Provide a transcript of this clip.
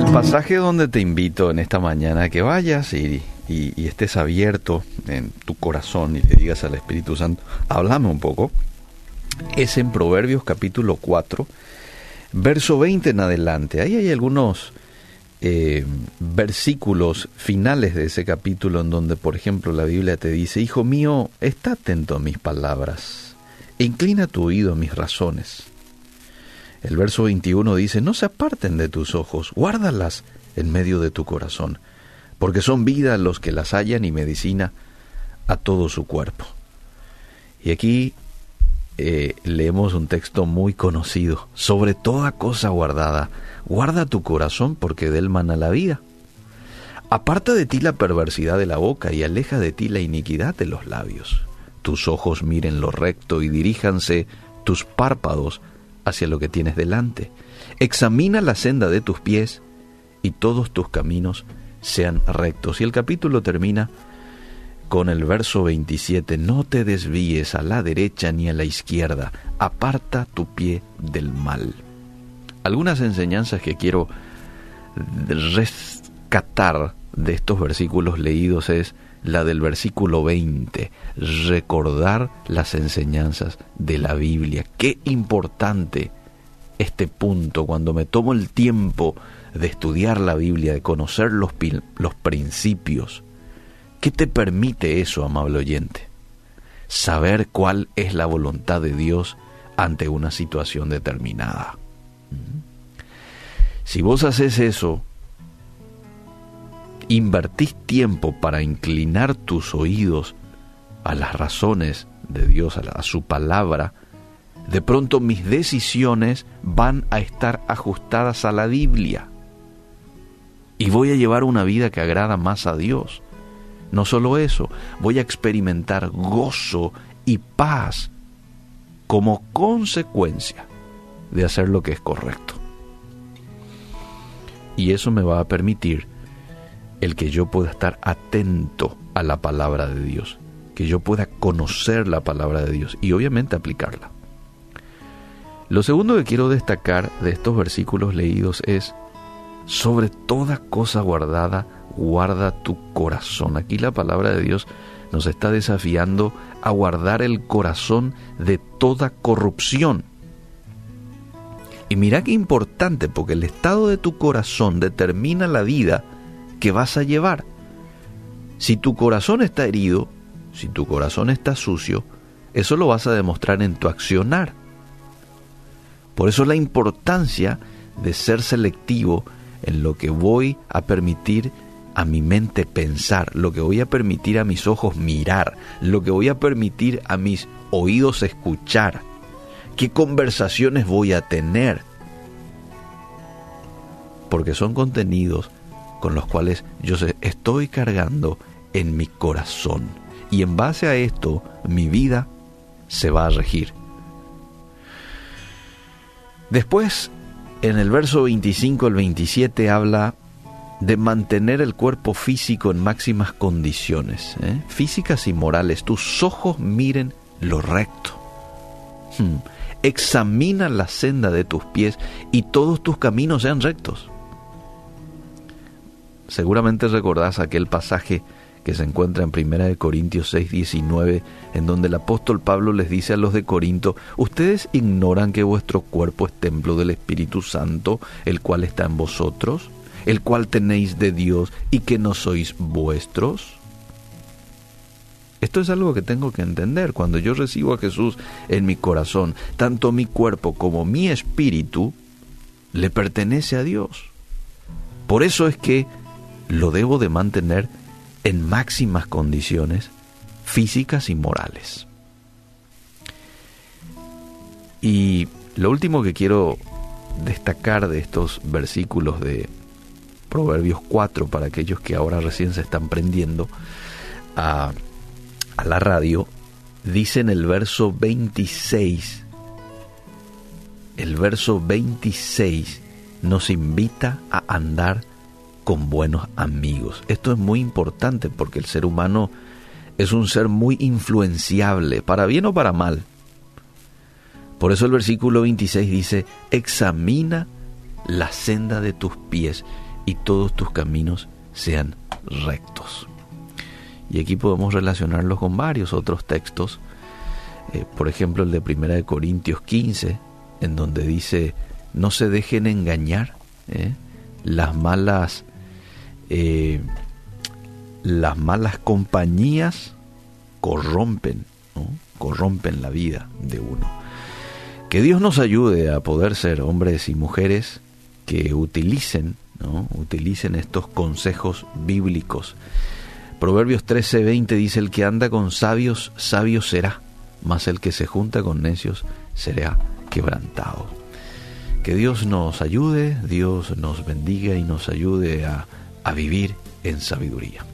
El pasaje donde te invito en esta mañana a que vayas y, estés abierto en tu corazón y le digas al Espíritu Santo, háblame un poco, es en Proverbios capítulo 4, verso 20 en adelante. Ahí hay algunos eh, versículos finales de ese capítulo en donde, por ejemplo, la Biblia te dice, Hijo mío, está atento a mis palabras, inclina tu oído a mis razones. El verso 21 dice, no se aparten de tus ojos, guárdalas en medio de tu corazón, porque son vida los que las hallan y medicina a todo su cuerpo. Y aquí eh, leemos un texto muy conocido, sobre toda cosa guardada, guarda tu corazón porque de él mana la vida. Aparta de ti la perversidad de la boca y aleja de ti la iniquidad de los labios. Tus ojos miren lo recto y diríjanse tus párpados hacia lo que tienes delante. Examina la senda de tus pies y todos tus caminos sean rectos. Y el capítulo termina con el verso 27, no te desvíes a la derecha ni a la izquierda, aparta tu pie del mal. Algunas enseñanzas que quiero rescatar de estos versículos leídos es la del versículo 20, recordar las enseñanzas de la Biblia. Qué importante este punto cuando me tomo el tiempo de estudiar la Biblia, de conocer los, los principios. ¿Qué te permite eso, amable oyente? Saber cuál es la voluntad de Dios ante una situación determinada. Si vos haces eso, invertís tiempo para inclinar tus oídos a las razones de Dios, a, su palabra, de pronto mis decisiones van a estar ajustadas a la Biblia. Y voy a llevar una vida que agrada más a Dios. No solo eso, voy a experimentar gozo y paz como consecuencia de hacer lo que es correcto. Y eso me va a permitir el que yo pueda estar atento a la palabra de Dios, que yo pueda conocer la palabra de Dios y obviamente aplicarla. Lo segundo que quiero destacar de estos versículos leídos es, sobre toda cosa guardada, guarda tu corazón. Aquí la palabra de Dios nos está desafiando a guardar el corazón de toda corrupción. Y mira qué importante, porque el estado de tu corazón determina la vida que vas a llevar. Si tu corazón está herido, si tu corazón está sucio, eso lo vas a demostrar en tu accionar. Por eso la importancia de ser selectivo en lo que voy a permitir a mi mente pensar, lo que voy a permitir a mis ojos mirar, lo que voy a permitir a mis oídos escuchar, qué conversaciones voy a tener. Porque son contenidos con los cuales yo estoy cargando en mi corazón. Y en base a esto, mi vida se va a regir. Después, en el verso 25 al 27 habla de mantener el cuerpo físico en máximas condiciones, ¿eh? físicas y morales. Tus ojos miren lo recto. Hmm. Examina la senda de tus pies y todos tus caminos sean rectos. Seguramente recordás aquel pasaje que se encuentra en 1 Corintios 6, 19, en donde el apóstol Pablo les dice a los de Corinto, ¿ustedes ignoran que vuestro cuerpo es templo del Espíritu Santo, el cual está en vosotros, el cual tenéis de Dios y que no sois vuestros? Esto es algo que tengo que entender. Cuando yo recibo a Jesús en mi corazón, tanto mi cuerpo como mi espíritu le pertenece a Dios. Por eso es que lo debo de mantener en máximas condiciones físicas y morales. Y lo último que quiero destacar de estos versículos de Proverbios 4 para aquellos que ahora recién se están prendiendo a, a la radio, dice en el verso 26, el verso 26 nos invita a andar con buenos amigos. Esto es muy importante porque el ser humano es un ser muy influenciable, para bien o para mal. Por eso el versículo 26 dice, examina la senda de tus pies y todos tus caminos sean rectos. Y aquí podemos relacionarlo con varios otros textos, eh, por ejemplo el de 1 Corintios 15, en donde dice, no se dejen engañar, ¿eh? las malas eh, las malas compañías corrompen, corrompen la vida de uno. Que Dios nos ayude a poder ser hombres y mujeres que utilicen, ¿no? utilicen estos consejos bíblicos. Proverbios 13:20 dice, el que anda con sabios, sabio será, mas el que se junta con necios será quebrantado. Que Dios nos ayude, Dios nos bendiga y nos ayude a, a vivir en sabiduría.